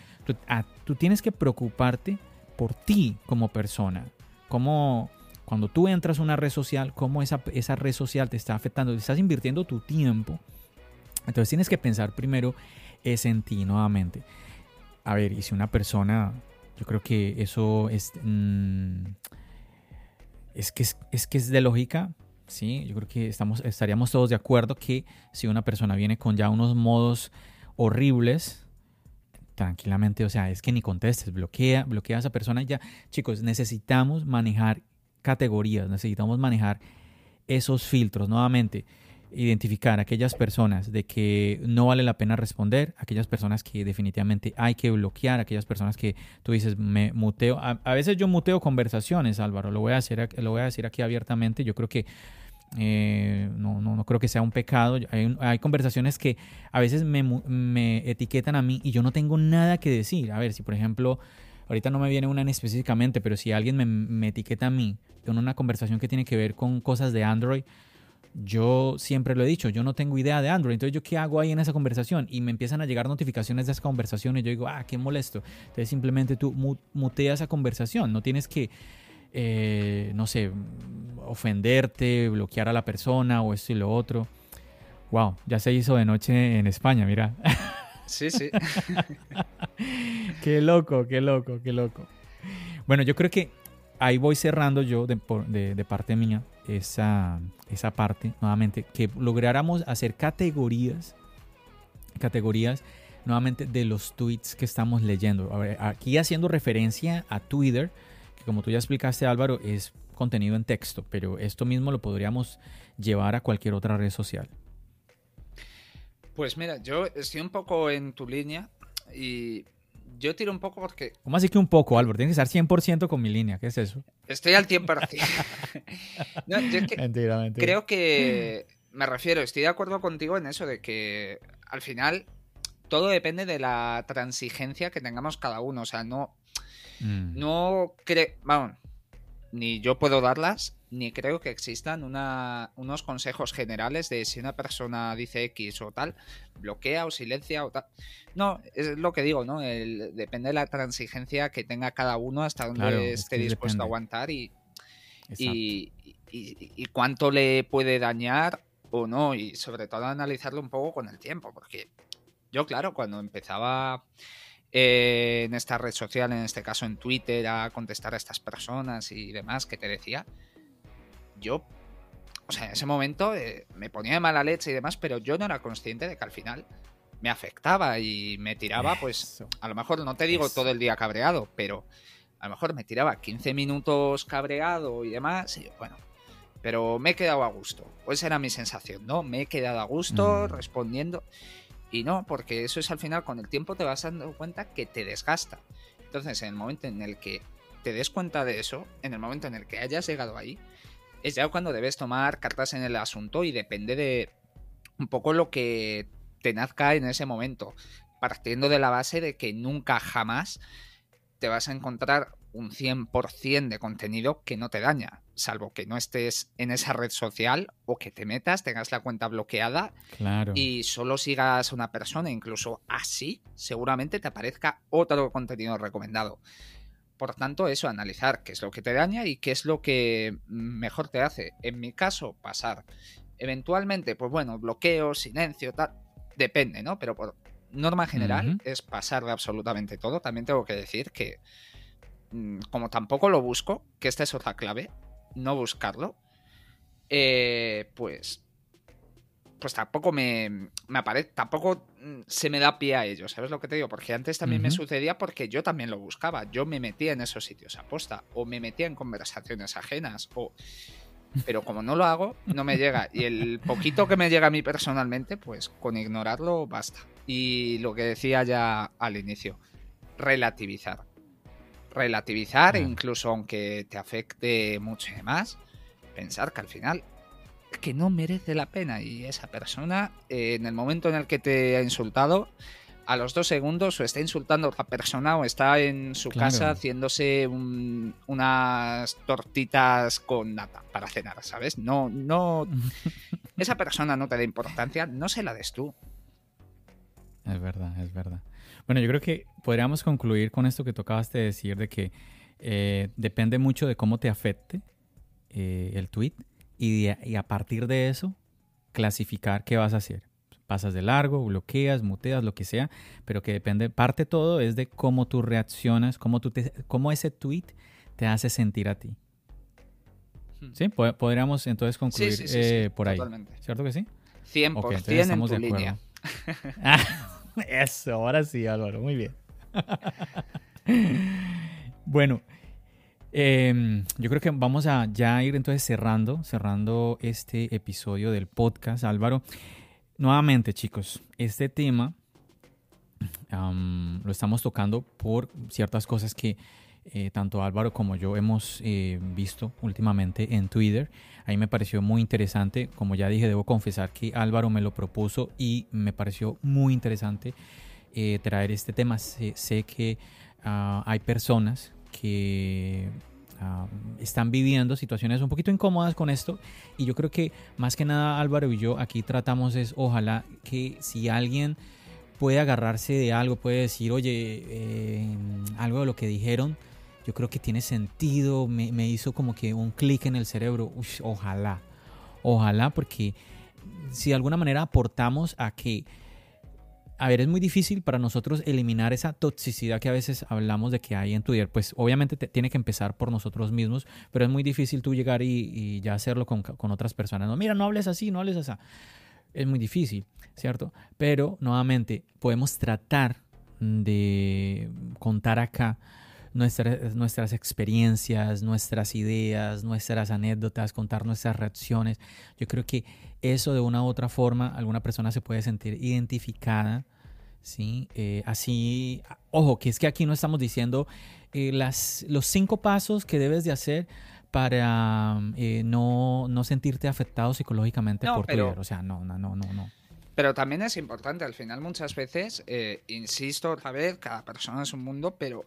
[SPEAKER 1] Tú, tienes que preocuparte por ti como persona. Como cuando tú entras a una red social, cómo esa, esa red social te está afectando. Estás invirtiendo tu tiempo. Entonces tienes que pensar primero es en ti nuevamente. A ver, y si una persona, yo creo que eso es, mm, es, que es, que es de lógica, ¿sí? Yo creo que estamos, estaríamos todos de acuerdo que si una persona viene con ya unos modos horribles, tranquilamente, o sea, es que ni contestes, bloquea, bloquea a esa persona y ya. Chicos, necesitamos manejar categorías, necesitamos manejar esos filtros, nuevamente, identificar aquellas personas de que no vale la pena responder, aquellas personas que definitivamente hay que bloquear, aquellas personas que tú dices, me muteo. A, veces yo muteo conversaciones, Álvaro, lo voy a, hacer, lo voy a decir aquí abiertamente, yo creo que eh, no, no, no, creo que sea un pecado. Hay, hay conversaciones que a veces me, me, etiquetan a mí y yo no tengo nada que decir. A ver, si por ejemplo, ahorita no me viene una específicamente, pero si alguien me, me etiqueta a mí en una conversación que tiene que ver con cosas de Android, yo siempre lo he dicho, yo no tengo idea de Android. Entonces, ¿yo qué hago ahí en esa conversación? Y me empiezan a llegar notificaciones de esa conversación y yo digo, ah, qué molesto. Entonces, simplemente tú muteas esa conversación. No tienes que eh, no sé, ofenderte, bloquear a la persona o esto y lo otro. Wow, ya se hizo de noche en España, mira.
[SPEAKER 2] Sí, sí.
[SPEAKER 1] qué loco, qué loco, qué loco. Bueno, yo creo que ahí voy cerrando yo de, de, parte mía esa, esa parte, nuevamente, que lográramos hacer categorías, categorías nuevamente de los tweets que estamos leyendo. aquí haciendo referencia a Twitter, como tú ya explicaste Álvaro, es contenido en texto, pero esto mismo lo podríamos llevar a cualquier otra red social.
[SPEAKER 2] Pues mira, yo estoy un poco en tu línea y yo tiro un poco porque...
[SPEAKER 1] ¿Cómo así que un poco, Álvaro? Tienes que estar 100% con mi línea. ¿Qué es eso?
[SPEAKER 2] Estoy al 100%. no, yo es que mentira, mentira. Creo que... Me refiero, estoy de acuerdo contigo en eso de que al final todo depende de la transigencia que tengamos cada uno. O sea, no... Mm. No creo... Vamos, ni yo puedo darlas, ni creo que existan unos consejos generales de si una persona dice X o tal, bloquea o silencia o tal. No, es lo que digo, ¿no? depende de la transigencia que tenga cada uno hasta donde esté dispuesto a aguantar y, y, y, cuánto le puede dañar o no. Y sobre todo analizarlo un poco con el tiempo, porque yo, claro, cuando empezaba eh, en esta red social, en este caso en Twitter, a contestar a estas personas y demás que te decía, yo, o sea, en ese momento eh, me ponía de mala leche y demás, pero yo no era consciente de que al final me afectaba y me tiraba, pues, a lo mejor no te digo todo el día cabreado, pero a lo mejor me tiraba 15 minutos cabreado y demás, y bueno, pero me he quedado a gusto. Pues era mi sensación, ¿no? Me he quedado a gusto mm. respondiendo. Y no, porque eso es al final, con el tiempo te vas dando cuenta que te desgasta. Entonces, en el momento en el que te des cuenta de eso, en el momento en el que hayas llegado ahí, es ya cuando debes tomar cartas en el asunto y depende de un poco lo que te nazca en ese momento, partiendo de la base de que nunca jamás te vas a encontrar un 100% de contenido que no te daña, salvo que no estés en esa red social o que te metas, tengas la cuenta bloqueada y solo sigas a una persona, incluso así seguramente te aparezca otro contenido recomendado. Por tanto, eso, analizar qué es lo que te daña y qué es lo que mejor te hace. En mi caso, pasar. Eventualmente, pues bueno, bloqueo, silencio, tal. Depende, ¿no? Pero por norma general es pasar de absolutamente todo. También tengo que decir que Mm, como tampoco lo busco, que esta es otra clave, no buscarlo, eh, pues pues tampoco me, me aparece, tampoco mm, se me da pie a ello, ¿sabes lo que te digo? Porque antes también me sucedía porque yo también lo buscaba, yo me metía en esos sitios aposta, o me metía en conversaciones ajenas, o... Pero como no lo hago, no me llega. Y el poquito que me llega a mí personalmente, pues con ignorarlo basta. Y lo que decía ya al inicio, relativizar relativizar, incluso aunque te afecte mucho y demás, pensar que al final que no merece la pena y esa persona eh, en el momento en el que te ha insultado a los dos segundos o está insultando a otra persona o está en su casa haciéndose unas tortitas con nata para cenar, ¿sabes? No, no. esa persona no te da importancia, no se la des tú.
[SPEAKER 1] Es verdad, es verdad. Bueno, yo creo que podríamos concluir con esto que tocabas de decir, de que eh, depende mucho de cómo te afecte eh, el tweet y, a partir de eso clasificar qué vas a hacer. Pasas de largo, bloqueas, muteas, lo que sea, pero que depende, parte todo es de cómo tú reaccionas, cómo, tú te, cómo ese tweet te hace sentir a ti. Hmm. Sí, podríamos entonces concluir eh, por ahí. ¿Cierto que sí?
[SPEAKER 2] 100% okay, estamos en tu línea.
[SPEAKER 1] Eso, ahora sí, Álvaro, muy bien. bueno, em, yo creo que vamos a ya ir entonces cerrando, cerrando este episodio del podcast, Álvaro. Nuevamente, chicos, este tema lo estamos tocando por ciertas cosas que eh, tanto Álvaro como yo hemos eh, visto últimamente en Twitter. Ahí me pareció muy interesante. Como ya dije, debo confesar que Álvaro me lo propuso y me pareció muy interesante eh, traer este tema. Sé, que ah, hay personas que están viviendo situaciones un poquito incómodas con esto. Y yo creo que más que nada Álvaro y yo aquí tratamos es ojalá que si alguien puede agarrarse de algo, puede decir, oye, algo de lo que dijeron, yo creo que tiene sentido, me, hizo como que un clic en el cerebro, ojalá, ojalá, porque si de alguna manera aportamos a que, a ver, es muy difícil para nosotros eliminar esa toxicidad que a veces hablamos de que hay en Twitter, pues obviamente tiene que empezar por nosotros mismos, pero es muy difícil tú llegar y, ya hacerlo con, con, otras personas. No, mira, no hables así, no hables así. Es muy difícil, ¿cierto? Pero nuevamente podemos tratar de contar acá nuestras experiencias, nuestras ideas, nuestras anécdotas, contar nuestras reacciones. Yo creo que eso de una u otra forma, alguna persona se puede sentir identificada. ¿Sí? Eh, así, ojo, que es que aquí no estamos diciendo eh, las, los cinco pasos que debes de hacer para eh, no, no, sentirte afectado psicológicamente por Twitter. O sea, no, no, no, no, no.
[SPEAKER 2] Pero también es importante, al final muchas veces, insisto otra vez, cada persona es un mundo, pero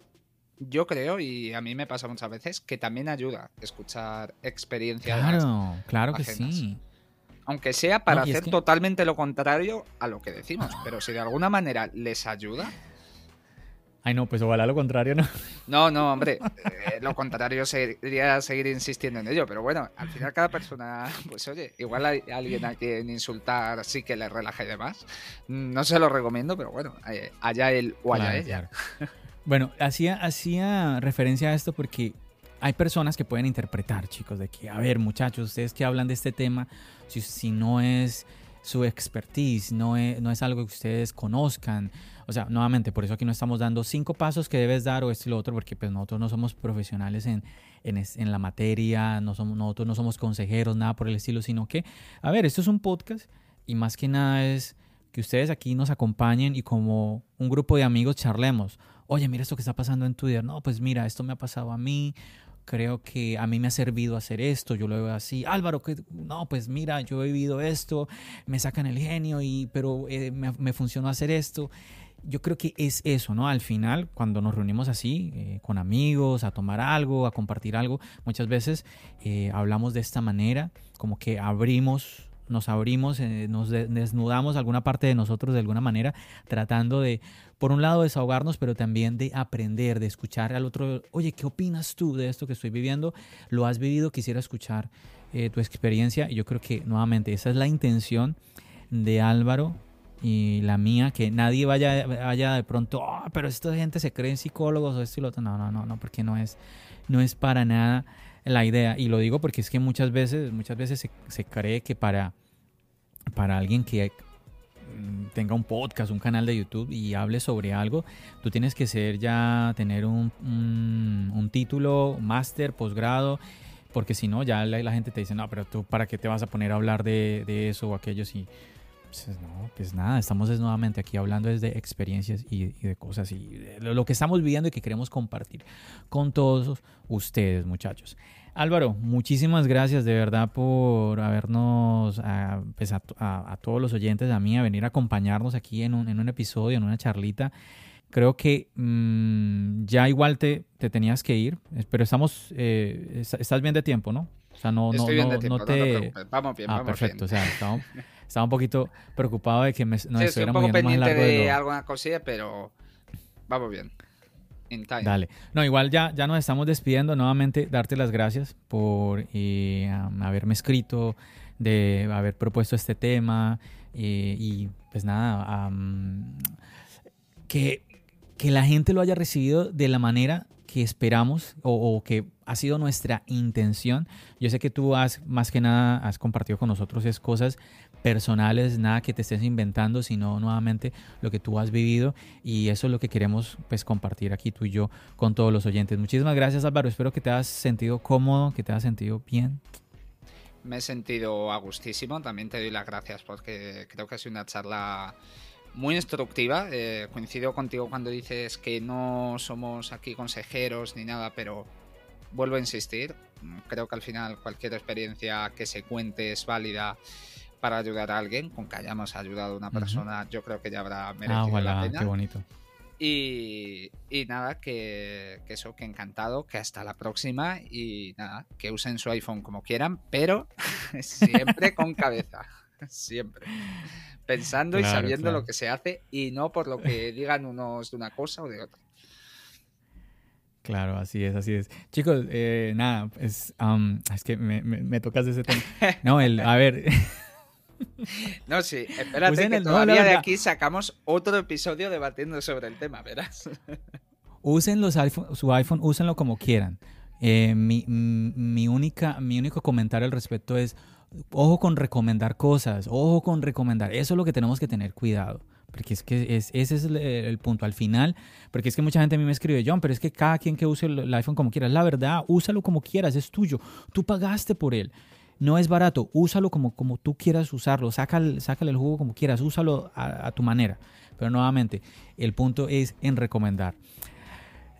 [SPEAKER 2] yo creo, y a mí me pasa muchas veces, que también ayuda escuchar experiencias.
[SPEAKER 1] Claro, claro que sí.
[SPEAKER 2] Aunque sea para hacer totalmente lo contrario a lo que decimos. Pero si de alguna manera les ayuda.
[SPEAKER 1] Ay, no, pues ojalá lo contrario, ¿no?
[SPEAKER 2] No, no, hombre. Eh, lo contrario sería seguir insistiendo en ello. Pero bueno, al final cada persona, pues oye, igual hay alguien a quien insultar sí que le relaje y demás. No se lo recomiendo, pero bueno, eh, allá él o allá ella.
[SPEAKER 1] Bueno, hacía, hacía referencia a esto porque hay personas que pueden interpretar, chicos, de que, a ver, muchachos, ustedes que hablan de este tema, si, si no es su expertise, no es, no es algo que ustedes conozcan. O sea, nuevamente, por eso aquí no estamos dando cinco pasos que debes dar o esto y lo otro, porque pues nosotros no somos profesionales en, en, en, la materia, no somos, nosotros no somos consejeros, nada por el estilo, sino que, a ver, esto es un podcast y más que nada es que ustedes aquí nos acompañen y como un grupo de amigos charlemos. Oye, mira esto que está pasando en Twitter. No, pues mira, esto me ha pasado a mí. Creo que a mí me ha servido hacer esto, yo lo veo así. Álvaro, que no, pues mira, yo he vivido esto, me sacan el genio, y, pero eh, me, funcionó hacer esto yo creo que es eso, ¿no? Al final, cuando nos reunimos así, eh, con amigos, a tomar algo, a compartir algo, muchas veces eh, hablamos de esta manera, como que abrimos nos abrimos, eh, nos desnudamos alguna parte de nosotros de alguna manera, tratando de, por un lado, desahogarnos, pero también de aprender, de escuchar al otro, oye, ¿qué opinas tú de esto que estoy viviendo? ¿Lo has vivido? Quisiera escuchar eh, tu experiencia. Y yo creo que, nuevamente, esa es la intención de Álvaro y la mía, que nadie vaya, vaya de pronto, oh, pero esta gente se cree psicólogos o esto y lo otro. No, no, no, no, porque no es, no es para nada la idea. Y lo digo porque es que muchas veces, muchas veces se, cree que para, para alguien que mm, tenga un podcast, un canal de YouTube y hable sobre algo, tú tienes que ser ya, tener un, un, título, máster, posgrado, porque si no, ya la, gente te dice, no, pero tú, ¿para qué te vas a poner a hablar de, de eso o aquello? Si, pues, no, pues nada, estamos nuevamente aquí hablando desde experiencias y, de cosas y de lo que estamos viviendo y que queremos compartir con todos ustedes, muchachos. Álvaro, muchísimas gracias de verdad por habernos, a, pues a, todos los oyentes, a mí, a venir a acompañarnos aquí en un, en un episodio, en una charlita. Creo que mm, ya igual te, te, tenías que ir, pero estamos, eh, estás bien de tiempo, ¿no?
[SPEAKER 2] O sea, no, no, no, te... vamos bien,
[SPEAKER 1] ah,
[SPEAKER 2] vamos
[SPEAKER 1] perfecto, o sea, estamos... estaba un poquito preocupado de que me,
[SPEAKER 2] no sí, estuviéramos un poco pendiente de, alguna cosilla, pero vamos bien.
[SPEAKER 1] Dale. No, igual ya, ya nos estamos despidiendo. Nuevamente, darte las gracias por eh, haberme escrito, de haber propuesto este tema. Eh, y pues nada, que, que la gente lo haya recibido de la manera que esperamos o, que ha sido nuestra intención. Yo sé que tú has, más que nada, has compartido con nosotros es cosas personales, nada que te estés inventando, sino nuevamente lo que tú has vivido y eso es lo que queremos pues compartir aquí tú y yo con todos los oyentes. Muchísimas gracias Álvaro, espero que te hayas sentido cómodo, que te hayas sentido bien.
[SPEAKER 2] Me he sentido a gustísimo, también te doy las gracias porque creo que ha sido una charla muy instructiva. Eh, coincido contigo cuando dices que no somos aquí consejeros ni nada, pero vuelvo a insistir. Creo que al final cualquier experiencia que se cuente es válida para ayudar a alguien. Con que hayamos ayudado a una persona, yo creo que ya habrá ah, merecido la pena.
[SPEAKER 1] Qué bonito.
[SPEAKER 2] Y, y nada, que, que, eso, que encantado, que hasta la próxima y nada, que usen su iPhone como quieran, pero siempre con cabeza, siempre pensando y sabiendo lo que se hace y no por lo que digan unos de una cosa o de otra.
[SPEAKER 1] Claro, así es, así es. Chicos, eh, nada, es, es que me, me, tocas ese tema. No, el, a ver.
[SPEAKER 2] No, sí, espérate que todavía de aquí sacamos otro episodio debatiendo sobre el tema, verás.
[SPEAKER 1] Usen los iPhone, su iPhone, úsenlo como quieran. Eh, mi, mi, única, mi único comentario al respecto es, ojo con recomendar cosas, ojo con recomendar. Eso es lo que tenemos que tener cuidado. Porque es que ese es el, punto. Al final, porque es que mucha gente a mí me escribe, John, pero es que cada quien que use el, iPhone como quiera. La verdad, úsalo como quieras, es tuyo. Tú pagaste por él. No es barato, úsalo como, como tú quieras usarlo. Sácale, sácale el jugo como quieras, úsalo a tu manera. Pero nuevamente, el punto es en recomendar.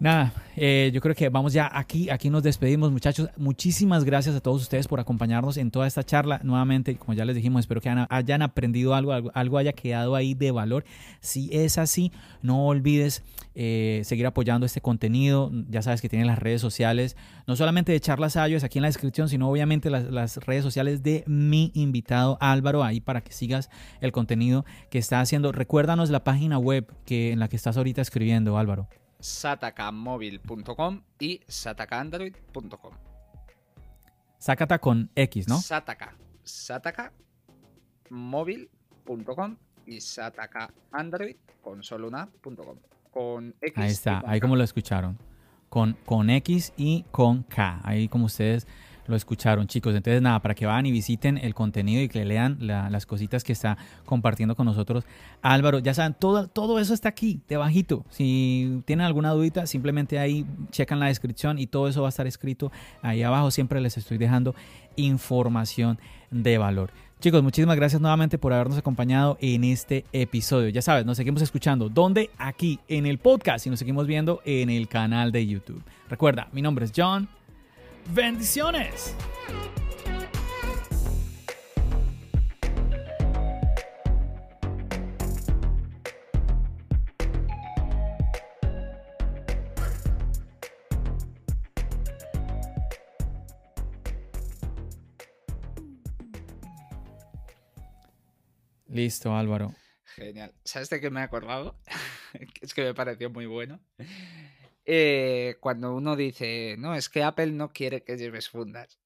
[SPEAKER 1] Nada, eh, yo creo que vamos ya aquí, aquí nos despedimos muchachos. Muchísimas gracias a todos ustedes por acompañarnos en toda esta charla. Nuevamente, como ya les dijimos, espero que hayan aprendido algo, algo, haya quedado ahí de valor. Si es así, no olvides eh, seguir apoyando este contenido. Ya sabes que tienen las redes sociales, no solamente de Charlas Ayos aquí en la descripción, sino obviamente las, las redes sociales de mi invitado Álvaro ahí para que sigas el contenido que está haciendo. Recuérdanos la página web que, en la que estás ahorita escribiendo, Álvaro
[SPEAKER 2] satacamóvil.com y satacaandroid.com.
[SPEAKER 1] Sataka con X, ¿no?
[SPEAKER 2] Sataka. Satacamóvil.com y satakaandroid con solo. Con X.
[SPEAKER 1] Ahí está, ahí como lo escucharon. Con, con X y con K. Ahí como ustedes lo escucharon, chicos. Entonces, nada, para que vayan y visiten el contenido y que lean las cositas que está compartiendo con nosotros Álvaro. Ya saben, todo, todo eso está aquí, debajito. Si tienen alguna dudita, simplemente ahí checan la descripción y todo eso va a estar escrito ahí abajo. Siempre les estoy dejando información de valor. Chicos, muchísimas gracias nuevamente por habernos acompañado en este episodio. Ya sabes, nos seguimos escuchando. ¿Dónde? Aquí en el podcast y nos seguimos viendo en el canal de YouTube. Recuerda, mi nombre es John. Bendiciones. Listo, Álvaro.
[SPEAKER 2] Genial. ¿Sabes de qué me he acordado? es que me pareció muy bueno. Eh, cuando uno dice, no, es que Apple no quiere que lleves fundas.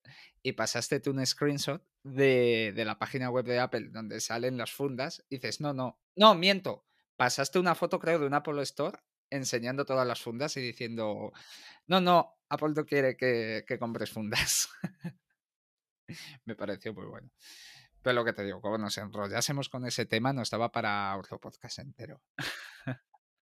[SPEAKER 2] Y pasaste tú un screenshot de, de, la página web de Apple donde salen las fundas, dices, no, no, no, miento. Pasaste una foto, creo, de un Apple Store enseñando todas las fundas y diciendo, no, no, Apple no quiere que, que compres fundas. Me pareció muy bueno. Pero lo que te digo, como nos enrollásemos con ese tema, no estaba para otro podcast entero.